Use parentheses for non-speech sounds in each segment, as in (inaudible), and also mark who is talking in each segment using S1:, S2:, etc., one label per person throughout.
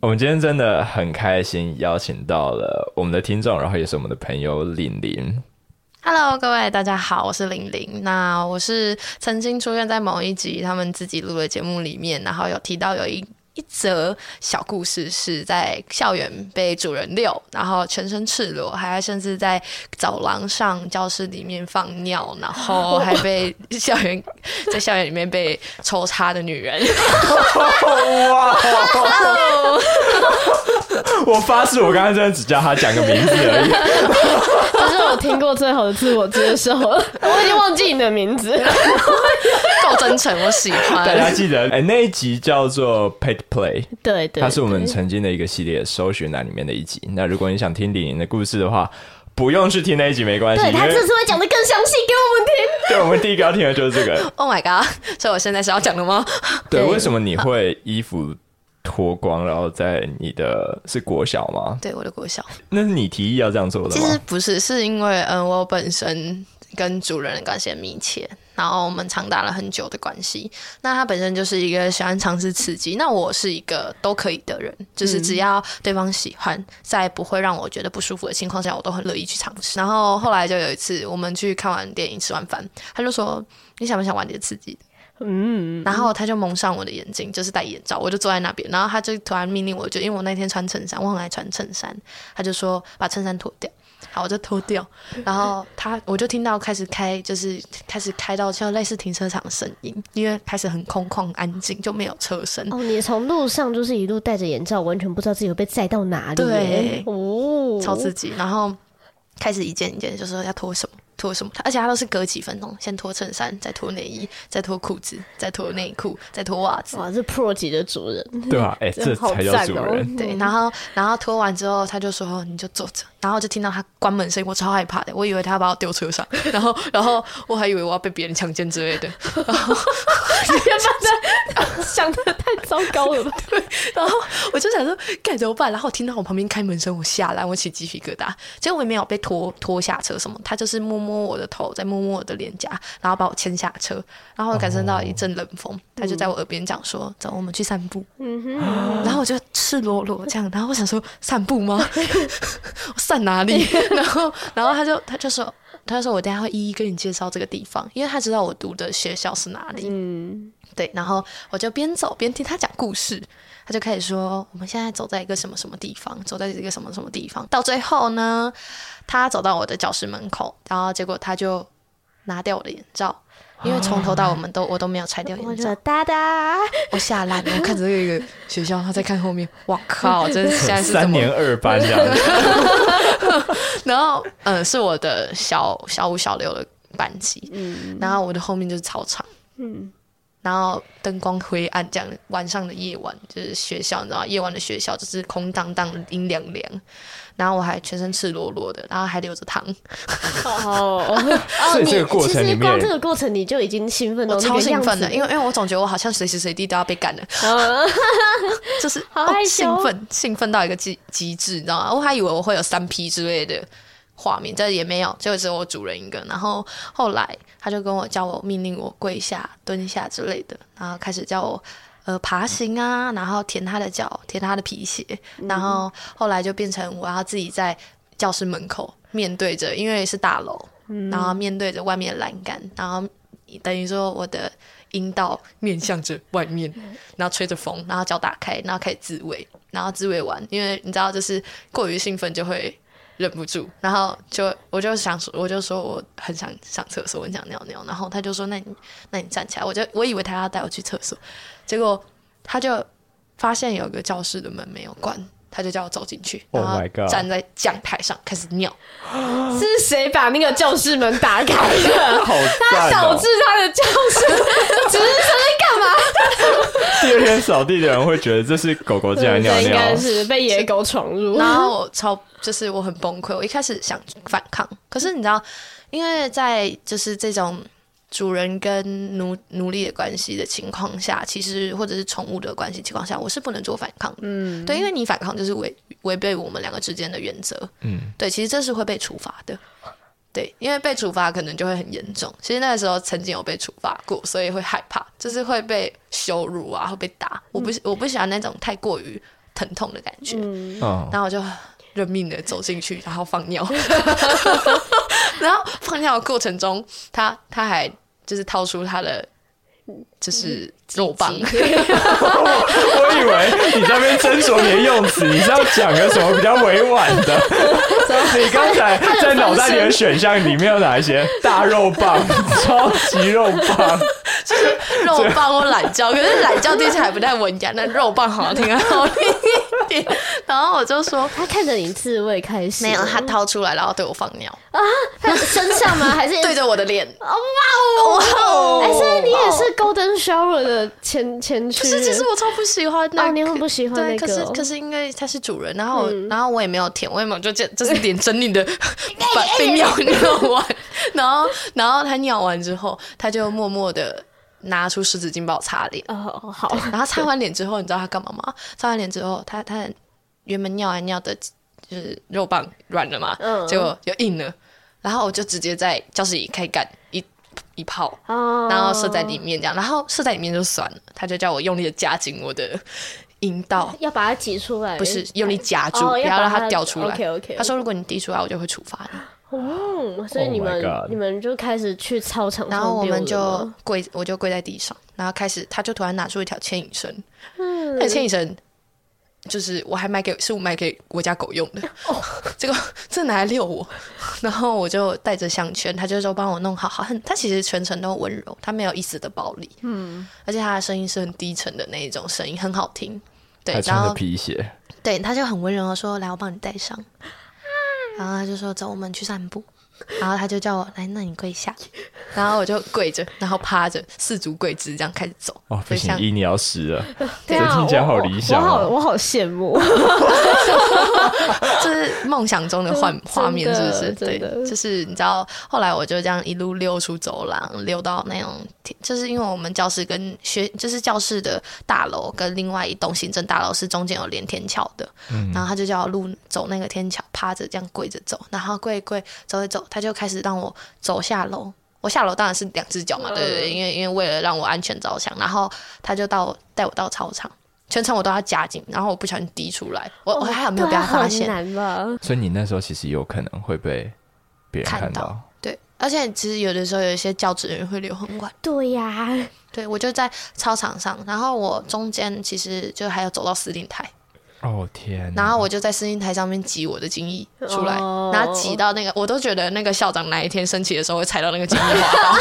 S1: 我们今天真的很开心，邀请到了我们的听众，然后也是我们的朋友玲玲。
S2: Hello，各位大家好，我是玲玲。那我是曾经出现在某一集他们自己录的节目里面，然后有提到有一。一则小故事是在校园被主人遛，然后全身赤裸，还甚至在走廊上、教室里面放尿，然后 (laughs) 还被校园在校园里面被抽插的女人。哇！(laughs)
S1: 我发誓，我刚刚真的只叫他讲个名字而已。(laughs)
S3: 这是我听过最好的自我介绍了，我已经忘记你的名字。(laughs)
S2: 够真诚，我喜欢。
S1: 大家记得，哎、欸，那一集叫做 Pet Play，
S3: 对对，
S1: 它是我们曾经的一个系列搜寻栏里面的一集。那如果你想听李宁的故事的话，不用去听那一集，没关系。
S3: 对，他这次会讲的更详细给我们听。(laughs)
S1: 对，我们第一个要听的就是这个。(laughs)
S2: Oh my god！所以我现在是要讲的吗？
S1: 对，为什么你会衣服脱光，然后在你的是国小吗？
S2: 对，我的国小。
S1: 那是你提议要这样做的吗？
S2: 其实不是，是因为嗯，我本身跟主人的关系很密切。然后我们长达了很久的关系。那他本身就是一个喜欢尝试刺激，那我是一个都可以的人，就是只要对方喜欢，在不会让我觉得不舒服的情况下，我都很乐意去尝试。然后后来就有一次，我们去看完电影，吃完饭，他就说：“你想不想玩点刺激的？”嗯，然后他就蒙上我的眼睛，就是戴眼罩，我就坐在那边，然后他就突然命令我，就因为我那天穿衬衫，我很爱穿衬衫，他就说把衬衫脱掉。好，我就脱掉，然后他我就听到开始开，就是开始开到像类似停车场的声音，因为开始很空旷安静，就没有车声。
S3: 哦，你从路上就是一路戴着眼罩，完全不知道自己会被载到哪里。
S2: 对，
S3: 哦，
S2: 超刺激。然后开始一件一件，就说要脱什么。脱什么？而且他都是隔几分钟，先脱衬衫，再脱内衣，再脱裤子，再脱内裤，再脱袜子。
S3: 哇，这 pro 级的主人，
S1: 对啊，哎、欸，这才叫主人。
S2: 对，然后，然后脱完之后，他就说：“你就坐着。”然后就听到他关门声音，我超害怕的，我以为他要把我丢车上，(laughs) 然后，然后我还以为我要被别人强奸之类的。然后
S3: 你别把这想的太糟糕了吧？(laughs)
S2: 对，然后我就想说该怎么办？然后我听到我旁边开门声，我吓烂，我起鸡皮疙瘩。结果我也没有被拖拖下车什么，他就是摸摸我的头，再摸摸我的脸颊，然后把我牵下车。然后我感受到一阵冷风，哦、他就在我耳边讲说：“走，我们去散步。”嗯哼。然后我就赤裸裸这样，然后我想说散步吗？(laughs) 散哪里？(laughs) 然后，然后他就他就说，他就说我等下会一一跟你介绍这个地方，因为他知道我读的学校是哪里。嗯，对。然后我就边走边听他讲故事，他就开始说我们现在走在一个什么什么地方，走在一个什么什么地方。到最后呢，他走到我的教室门口，然后结果他就拿掉我的眼罩。因为从头到我们都我都没有拆掉眼罩，
S3: 哒哒，(laughs)
S2: 我吓烂了。我看着这个学校，他在看后面，(laughs) 哇靠，真是现在是
S1: 三年二班这样。子。(laughs)
S2: 然后，嗯，是我的小小五、小六的班级，嗯，然后我的后面就是操场，嗯，然后灯光灰暗，这样晚上的夜晚就是学校，你知道吗？夜晚的学校就是空荡荡、阴凉凉。然后我还全身赤裸裸的，然后还流着汤。哦，(laughs)
S1: 所以这个过程里面，
S3: 其实光这个过程你就已经兴奋了，
S2: 超兴奋的，因为因为我总觉得我好像随时随地都要被干了，(laughs) 就是好兴奋兴奋到一个极极致，你知道吗？我还以为我会有三 P 之类的画面，这也没有，就只有我主人一个。然后后来他就跟我叫我命令我跪下、蹲下之类的，然后开始叫我。呃，爬行啊，然后舔他的脚，舔他的皮鞋，嗯、然后后来就变成我要自己在教室门口面对着，因为是大楼，嗯、然后面对着外面的栏杆，然后等于说我的阴道面向着外面，然后吹着风，然后脚打开，然后开始自慰，然后自慰完，因为你知道，就是过于兴奋就会忍不住，然后就我就想说，我就说我很想上厕所，我很想尿尿，然后他就说，那你那你站起来，我就我以为他要带我去厕所。结果他就发现有个教室的门没有关，他就叫我走进去，然后站在讲台上开始尿。
S3: Oh、(gasps) 是谁把那个教室门打开的？(laughs)
S1: 好哦、
S3: 他导致他的教室只是？(laughs)
S1: 第二天扫地的人会觉得这是狗狗进来尿尿，
S3: 应该是被野狗闯入。
S2: 然后我超就是我很崩溃，我一开始想反抗，可是你知道，因为在就是这种。主人跟奴奴隶的关系的情况下，其实或者是宠物的关系情况下，我是不能做反抗的。嗯，对，因为你反抗就是违违背我们两个之间的原则。嗯，对，其实这是会被处罚的。对，因为被处罚可能就会很严重。其实那个时候曾经有被处罚过，所以会害怕，就是会被羞辱啊，会被打。我不我不喜欢那种太过于疼痛的感觉，
S1: 嗯，
S2: 然后我就认命的走进去，然后放尿，(laughs) 然后放尿的过程中，他他还就是掏出他的就是肉棒，(laughs)
S1: 我以为你在那边斟酌你的用词，你是要讲个什么比较委婉的？你刚才在脑袋里的选项里面有哪一些？大肉棒、超级肉棒。
S2: 就是肉棒或懒觉，(laughs) 可是懒觉听起来不太文雅，那肉棒好像听好听一点。然后我就说，
S3: 他看着你自慰开始，
S2: 没有，他掏出来，然后对我放尿
S3: 啊？他身上吗？还是 (laughs)
S2: 对着我的脸？
S3: 哦哇哦！哎，所以你也是 Golden Shower 的前前驱？
S2: 是，其实我超不喜欢那个，
S3: 你很不喜欢那个。
S2: 可是可是因为他是主人，然后然后我也没有舔，我也没有就这就是点真理的把 (laughs) 被尿尿完，然后 (laughs) 然后他尿完之后，他就默默的。拿出湿纸巾帮我擦脸。
S3: 哦，好。
S2: 然后擦完脸之后，你知道他干嘛吗？擦完脸之后，他他原本尿完尿的，就是肉棒软了嘛，嗯，结果就硬了。然后我就直接在教室里开干一一泡，然后射在里面这样，然后射在里面就算了，他就叫我用力的夹紧我的阴道，(laughs)
S3: 要把它挤出来，
S2: 不是用力夹住，不要让它掉出来。
S3: OK OK。
S2: 他说如果你滴出来，我就会处罚你。
S3: 哦，所以你们、oh、你们就开始去操场，
S2: 然后我们就跪，我就跪在地上，然后开始，他就突然拿出一条牵引绳，嗯，那牵引绳就是我还买给，是我买给我家狗用的，哦，结 (laughs) 果这拿来遛我，然后我就带着项圈，他就说帮我弄好好，很，他其实全程都温柔，他没有一丝的暴力，嗯，而且他的声音是很低沉的那一种声音，很好听，对，
S1: 还穿着皮鞋，
S2: 对，他就很温柔的说，来，我帮你戴上。然后他就说：“走，我们去散步。”然后他就叫我来，那你跪下。然后我就跪着，然后趴着，四足跪姿这样开始走。
S1: 哦，不行，一你要死了，
S3: 对啊，
S1: 听起来好理想，
S3: 我好，我好羡慕，(laughs)
S2: 这是梦想中的画画面，是不是？对，就是你知道，后来我就这样一路溜出走廊，溜到那种，就是因为我们教室跟学，就是教室的大楼跟另外一栋行政大楼是中间有连天桥的，嗯，然后他就叫我路走那个天桥，趴着这样跪着走，然后跪一跪走一走，他就开始让我走下楼。我下楼当然是两只脚嘛，对对对，因为因为为了让我安全着想，然后他就到带我到操场，全程我都要夹紧，然后我不小心滴出来，我我还好没有被他发现。
S1: 所以你那时候其实有可能会被别人看到，看到，
S2: 对，而且其实有的时候有一些教职人员会留很晚。
S3: 对呀，
S2: 对我就在操场上，然后我中间其实就还要走到司令台。
S1: 哦天！
S2: 然后我就在声音台上面挤我的精液出来，哦、然后挤到那个，我都觉得那个校长哪一天升旗的时候会踩到那个精液滑道，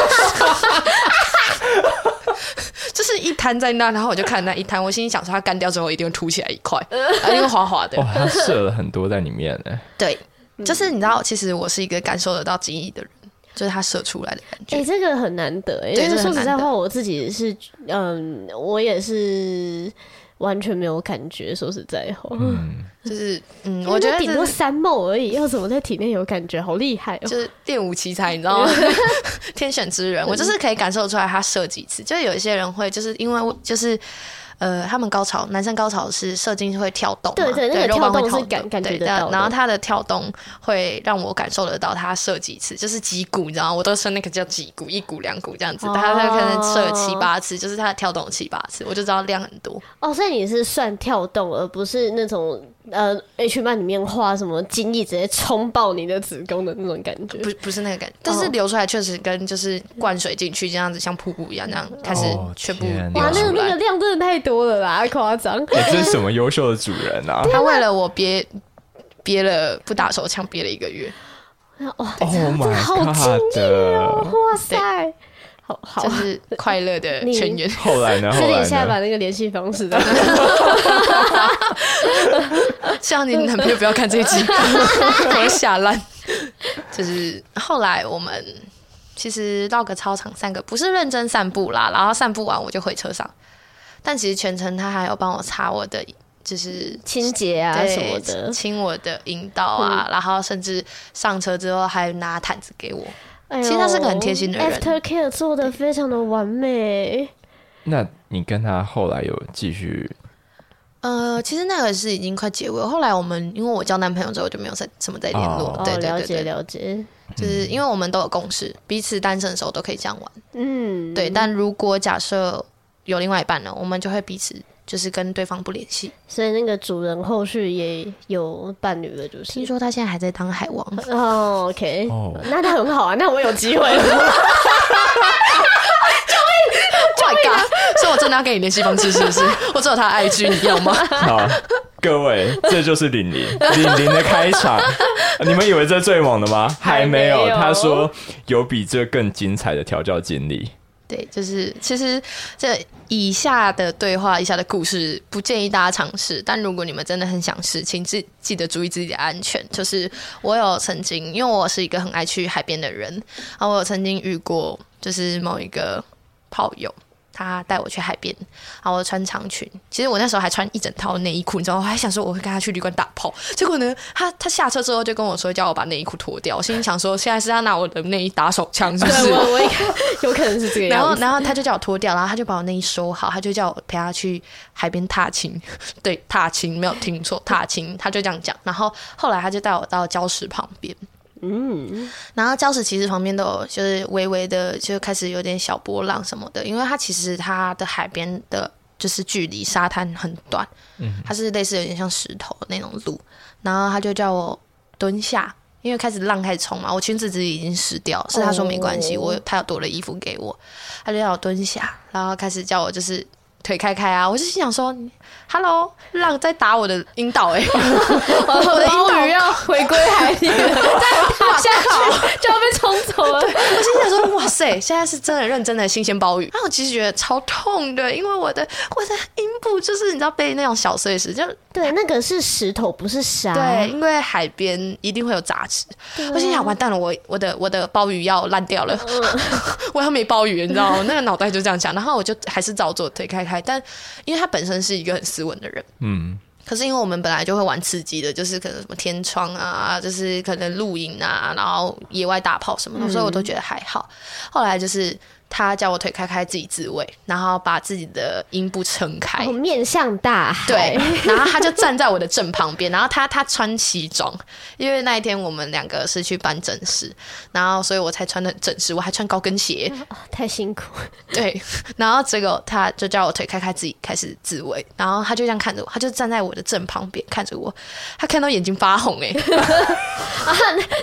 S2: (laughs) 就是一摊在那，然后我就看那一摊，我心里想说它干掉之后一定会凸起来一块，因为滑滑的。
S1: 哇、哦，他射了很多在里面呢。(laughs)
S2: 对，就是你知道，其实我是一个感受得到精液的人，就是他射出来的感觉。
S3: 哎、欸，这个很难得，因为说实在话，我自己是，嗯，我也是。完全没有感觉，说实在话，
S2: 嗯，就是嗯，我觉得
S3: 顶多三梦而已，要怎么在体内有感觉？好厉害哦！
S2: 就是练武奇才，你知道吗？(laughs) 天选之人，我就是可以感受出来他射几次。就有一些人会，就是因为就是。呃，他们高潮，男生高潮是射精会跳动，
S3: 对对，那个跳动是感感觉到，
S2: 然后他的跳动会让我感受得到他射几次，就是几股，你知道吗？我都说那个叫几股，一股两股这样子，他他可能射七八次，就是他的跳动七八次，我就知道量很多。
S3: 哦，所以你是算跳动，而不是那种。呃，H 漫里面画什么精液直接冲爆你的子宫的那种感觉，
S2: 不不是那个感觉，但是流出来确实跟就是灌水进去这样子，像瀑布一样，这样开始全部
S3: 哇，那个那个量真的太多了啦，夸张！(laughs)
S1: 这是什么优秀的主人啊？(laughs)
S2: 他为了我憋憋了不打手枪憋了一个月，
S3: 哇，这好敬业哦，哇塞！好，好，
S2: 就是快乐的 (laughs) 泉源。
S1: 后来呢？私
S3: 底下把那个联系方式的，(laughs)
S2: 希望你男朋友不要看这一集，(laughs) 我会吓烂。就是后来我们其实绕个操场散个，不是认真散步啦，然后散步完我就回车上。但其实全程他还有帮我擦我的，就是
S3: 清洁啊什么的，
S2: 清我的阴道啊，嗯、然后甚至上车之后还拿毯子给我。
S3: 哎、
S2: 其实他是个很贴心的人
S3: ，After Care 做的非常的完美。
S1: 那你跟他后来有继续？
S2: 呃，其实那个是已经快结尾。后来我们因为我交男朋友之后就没有再什么再联络。
S3: 哦、
S2: 对，对，对，对，
S3: 了解了解。
S2: 就是因为我们都有共识，彼此单身的时候都可以这样玩。
S3: 嗯，
S2: 对。但如果假设有另外一半呢，我们就会彼此就是跟对方不联系。
S3: 所以那个主人后续也有伴侣了，就是
S2: 听说他现在还在当海王。(laughs)
S3: 哦，OK，
S1: 哦
S3: 那他很好啊，那我有机会了。(laughs)
S2: Oh my god！所以我真的要给你联系方式，是不是？(laughs) 我只有他的 IG，你要吗？
S1: 好，各位，这就是玲玲，玲玲的开场。你们以为这最猛的吗？还没有。
S3: 还没有
S1: 他说有比这更精彩的调教经历。
S2: 对，就是其实这以下的对话、以下的故事，不建议大家尝试。但如果你们真的很想试，请记记得注意自己的安全。就是我有曾经，因为我是一个很爱去海边的人，啊我有曾经遇过，就是某一个炮友。他带我去海边，然后我穿长裙。其实我那时候还穿一整套内衣裤，你知道吗？我还想说我会跟他去旅馆打炮。结果呢，他他下车之后就跟我说，叫我把内衣裤脱掉。我心里想说，现在是要拿我的内衣打手枪，是不是？
S3: 对，我我也有可能是这个 (laughs) 样子。
S2: 然后，然后他就叫我脱掉，然后他就把我内衣收好，他就叫我陪他去海边踏青。(laughs) 对，踏青没有听错，踏青。他就这样讲。然后后来他就带我到礁石旁边。嗯，然后礁石其实旁边都有，就是微微的就开始有点小波浪什么的，因为它其实它的海边的，就是距离沙滩很短，嗯，它是类似有点像石头那种路，然后他就叫我蹲下，因为开始浪开始冲嘛，我裙子自己已经湿掉，是他说没关系，我他有多了衣服给我，他就叫我蹲下，然后开始叫我就是腿开开啊，我就心想说。Hello，浪在打我的阴道哎、欸，(laughs) 我的阴道 (laughs)
S3: 要回归海底了，(laughs) 再踏下去就要被冲走了。
S2: 我心想说，哇塞，现在是真的认真的新鲜鲍鱼。然后我其实觉得超痛的，因为我的我的阴部就是你知道被那种小碎石，就
S3: 对，那个是石头不是沙。
S2: 对，因为海边一定会有杂质。我心想完蛋了，我我的我的鲍鱼要烂掉了，我要没鲍鱼，你知道吗？那个脑袋就这样想，然后我就还是照做，腿开开。但因为他本身是一个很。斯文的人，嗯，可是因为我们本来就会玩刺激的，就是可能什么天窗啊，就是可能露营啊，然后野外大炮什么的，嗯、所以我都觉得还好。后来就是。他叫我腿开开自己自慰，然后把自己的阴部撑开，
S3: 哦，面向大海。
S2: 对，然后他就站在我的正旁边，然后他他穿西装，因为那一天我们两个是去办正事，然后所以我才穿的正式，我还穿高跟鞋，
S3: 哦，太辛苦。
S2: 对，然后结果他就叫我腿开开自己开始自慰，然后他就这样看着我，他就站在我的正旁边看着我，他看到眼睛发红哎，(laughs)
S3: 啊，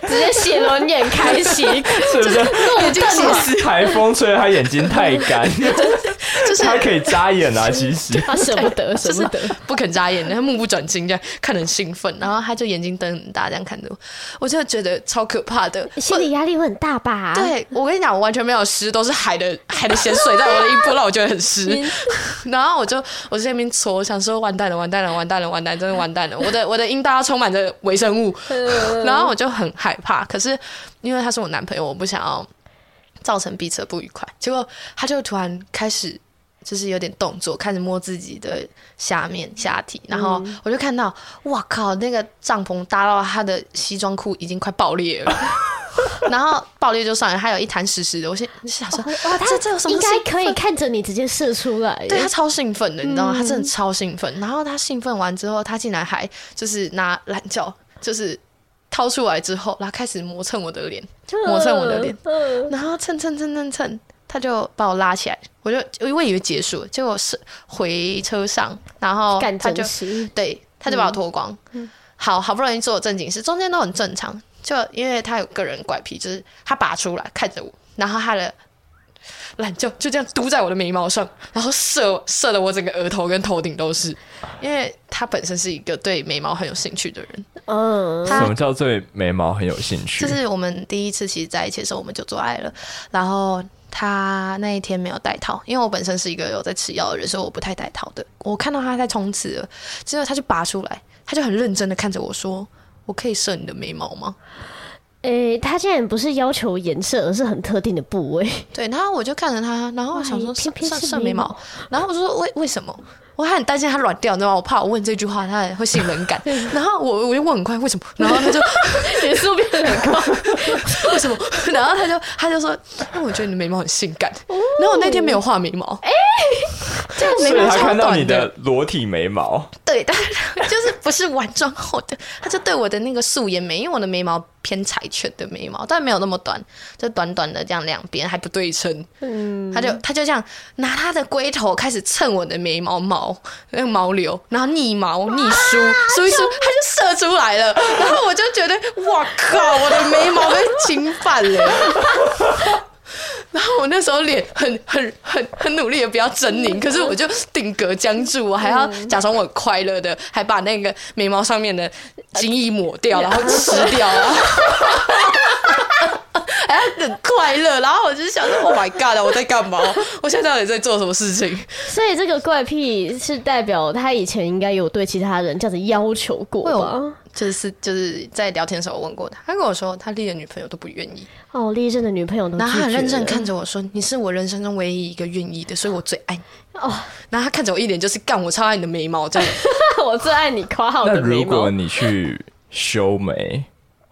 S3: 直接写轮眼开启，(laughs)
S1: 是不是？
S2: 眼睛血丝，
S1: 台风吹。他眼睛太干，(laughs) 就是他可以眨眼啊。其实
S3: 他舍不得，(laughs) 舍不得，
S2: 不肯眨眼，他目不转睛，这样看得很兴奋。然后他就眼睛瞪很大，这样看着我，我真的觉得超可怕的，
S3: 心理压力会很大吧？
S2: 对，我跟你讲，我完全没有湿，都是海的 (laughs) 海的咸水在我的衣服，让我觉得很湿。然后我就我在那边搓，想说完蛋了，完蛋了，完蛋了，完蛋，真的完蛋了。我的我的阴道充满着微生物，然后我就很害怕。可是因为他是我男朋友，我不想要。造成彼此的不愉快，结果他就突然开始就是有点动作，开始摸自己的下面下体，然后我就看到，哇靠，那个帐篷搭到他的西装裤已经快爆裂了，(laughs) 然后爆裂就算了，还有一滩湿湿的，我先想说，哇，他这有什么？应该
S3: 可以看着你直接射出来，
S2: 对，他超兴奋的，你知道吗？他真的超兴奋，然后他兴奋完之后，他竟然还就是拿懒觉，就是。掏出来之后，然后开始磨蹭我的脸，磨蹭我的脸，然后蹭蹭蹭蹭蹭，他就把我拉起来，我就我以为结束了，结果是回车上，然后他就对，他就把我脱光，嗯、好好不容易做正经事，中间都很正常，就因为他有个人怪癖，就是他拔出来看着我，然后他的。懒觉就这样嘟在我的眉毛上，然后射射的我整个额头跟头顶都是，因为他本身是一个对眉毛很有兴趣的人。
S3: 嗯，
S1: 什么叫对眉毛很有兴趣？
S2: 就是我们第一次其实在一起的时候，我们就做爱了。然后他那一天没有戴套，因为我本身是一个有在吃药的人，所以我不太戴套的。我看到他在冲刺了，之后他就拔出来，他就很认真的看着我说：“我可以射你的眉毛吗？”
S3: 诶、欸，他竟然不是要求颜色，而是很特定的部位。(laughs)
S2: 对，然后我就看着他，然后我想说偏偏是眉毛，然后我就说为为什么？我还很担心他软掉，你知道吗？我怕我问这句话他会性冷感。(laughs) 然后我我就问很快为什么？然后他就
S3: 脸速变得很高，
S2: 为什么？然后他就 (laughs) (laughs) 他就说，因为我觉得你的眉毛很性感。然后我那天没有画眉毛，哎、欸。
S1: 所以他看到你的裸体眉毛，
S2: 对，但就是不是完妆后的，他就对我的那个素颜眉，因为我的眉毛偏柴犬的眉毛，但没有那么短，就短短的这样两边还不对称，嗯，他就他就这样拿他的龟头开始蹭我的眉毛毛那个毛流，然后逆毛逆梳梳一梳，它就射出来了，然后我就觉得哇靠，我的眉毛被侵犯了。然后我那时候脸很很很很努力的不要狰狞，可是我就定格僵住，我还要假装我很快乐的，还把那个眉毛上面的精液抹掉，然后吃掉了，(laughs) 还 (laughs) 要很快乐。然后我就想说，Oh my God，我在干嘛？我现在到底在做什么事情？
S3: 所以这个怪癖是代表他以前应该有对其他人这样子要求过吧？
S2: 就是就是在聊天的时候我问过他，他跟我说他历任女朋友都不愿意
S3: 哦，历任的女朋友都，
S2: 然后他很认真看着我说：“你是我人生中唯一一个愿意的，所以我最爱你。”哦，然后他看着我一脸就是干，我超爱你的眉毛这样，(laughs)
S3: 我最爱你夸号的眉毛。
S1: 那如果你去修眉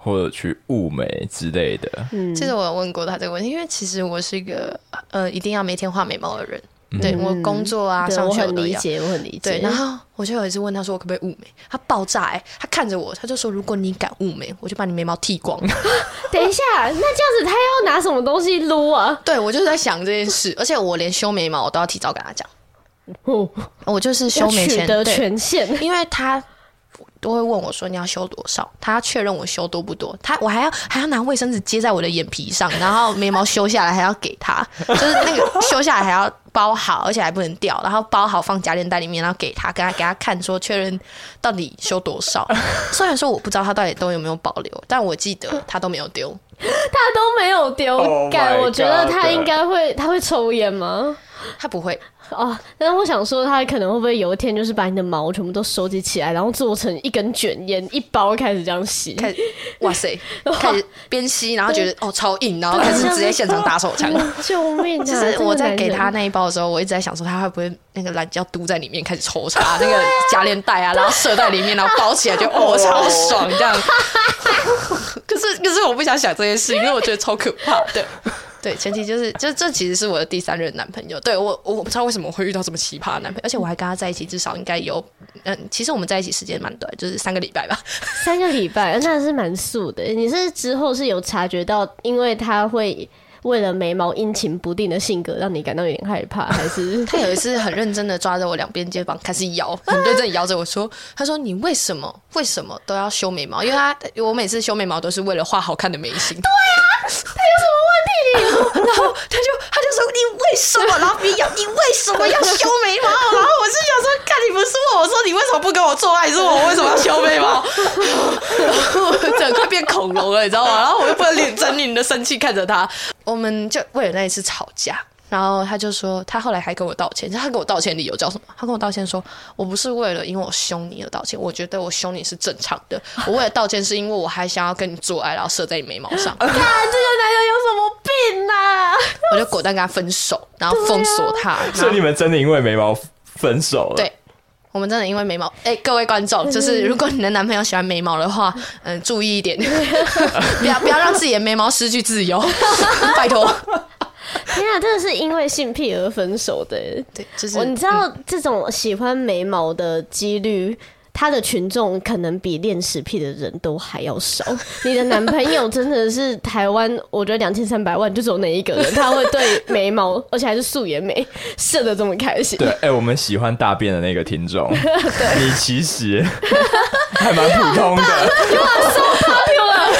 S1: 或者去雾眉之类的，
S2: 嗯，其实我有问过他这个问题，因为其实我是一个呃一定要每天画眉毛的人。对我工作啊，上学我理解。
S3: 我很理解。
S2: 对，然后我就有一次问他说：“我可不可以雾眉？”他爆炸哎！他看着我，他就说：“如果你敢雾眉，我就把你眉毛剃光。(laughs) ”
S3: (laughs) 等一下，那这样子他要拿什么东西撸啊？
S2: 对，我就是在想这件事，而且我连修眉毛我都要提早跟他讲。哦，我就是修眉前
S3: 取得权限，
S2: 因为他。都会问我说，你要修多少？他要确认我修多不多，他我还要还要拿卫生纸接在我的眼皮上，然后眉毛修下来还要给他，(laughs) 就是那个修下来还要包好，而且还不能掉，然后包好放夹链袋里面，然后给他，给他给他看，说确认到底修多少。(laughs) 虽然说我不知道他到底都有没有保留，但我记得他都没有丢，(laughs)
S3: 他都没有丢。干，oh、我觉得他应该会，他会抽烟吗？
S2: 他不会。
S3: 哦，但是我想说，他可能会不会有一天就是把你的毛全部都收集起来，然后做成一根卷烟，一包开始这样吸，
S2: 开始哇塞，(laughs) 开始边吸，然后觉得哦超硬，然后开始直接现场打手枪，(laughs)
S3: 救命啊！
S2: 就是我在给他那一包的时候，我一直在想说，他会不会那个懒觉嘟在里面开始抽插那个夹链袋啊，然后射在里面，然后包起来就哦 (laughs) 超爽这样。可是可是我不想想这件事，因为我觉得超可怕的。对，前提就是，就这其实是我的第三任男朋友。对我，我不知道为什么会遇到这么奇葩的男朋友，而且我还跟他在一起，至少应该有，嗯，其实我们在一起时间蛮短，就是三个礼拜吧。(laughs)
S3: 三个礼拜，那是蛮素的。你是之后是有察觉到，因为他会。为了眉毛阴晴不定的性格，让你感到有点害怕，还是 (laughs)
S2: 他有一次很认真的抓着我两边肩膀开始摇，很认真摇着我说：“他说你为什么为什么都要修眉毛？因为他我每次修眉毛都是为了画好看的眉形。”对
S3: 啊？
S2: 然后他就他就说：“你为什么？”然后别摇，你为什么要修眉毛？然后我是想说，看你不是问我说你为什么不跟我做爱，是我为什么要修眉毛？然后整个变恐龙了，你知道吗？然后我又不能脸狰獰的生气看着他。我们就为了那一次吵架，然后他就说，他后来还跟我道歉。他跟我道歉理由叫什么？他跟我道歉说，我不是为了因为我凶你而道歉，我觉得我凶你是正常的。我为了道歉是因为我还想要跟你做爱，然后射在你眉毛上。看这个
S3: 男人有！
S2: 我就果断跟他分手，然后封锁他。
S1: 所以你们真的因为眉毛分手了？
S2: 对。我们真的因为眉毛，哎、欸，各位观众，就是如果你的男朋友喜欢眉毛的话，嗯，注意一点，(laughs) 不要不要让自己的眉毛失去自由，(laughs) 拜托。(laughs)
S3: 天啊，真的是因为性癖而分手的，
S2: 对，就是
S3: 你知道这种喜欢眉毛的几率。他的群众可能比恋食癖的人都还要少。(laughs) 你的男朋友真的是台湾，我觉得两千三百万就只有那一个人，他会对眉毛，而且还是素颜眉，射的这么开心。
S1: 对，哎、欸，我们喜欢大便的那个听众，(laughs) 你其实还蛮普通的。(laughs)
S3: You are so popular，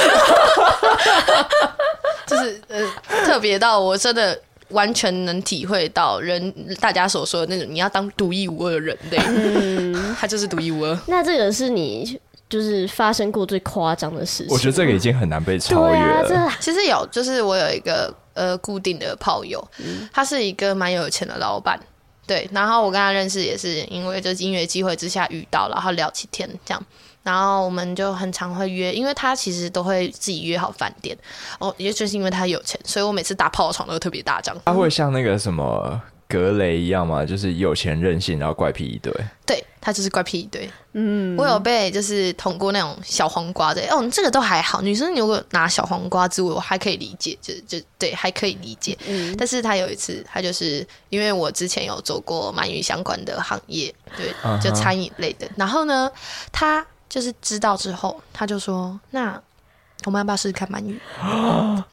S2: 就是呃，特别到我真的。完全能体会到人大家所说的那种，你要当独一无二的人类，嗯，(laughs) 他就是独一无二。
S3: 那这个是你就是发生过最夸张的事情？
S1: 我觉得这个已经很难被超越了。
S3: 对啊，
S2: 其实有，就是我有一个呃固定的炮友，嗯，他是一个蛮有钱的老板，对，然后我跟他认识也是因为就是音乐机会之下遇到，然后聊起天这样。然后我们就很常会约，因为他其实都会自己约好饭店哦，也就是因为他有钱，所以我每次打炮床都特别大张。
S1: 他会像那个什么格雷一样嘛？就是有钱任性，然后怪癖一堆。
S2: 对，他就是怪癖一堆。嗯，我有被就是捅过那种小黄瓜的，哦，这个都还好。女生如果拿小黄瓜之我还可以理解，就就对，还可以理解。嗯，但是他有一次，他就是因为我之前有做过鳗鱼相关的行业，对，就餐饮类的。Uh huh. 然后呢，他就是知道之后，他就说：“那我们要不要试试看鳗鱼？” (gasps)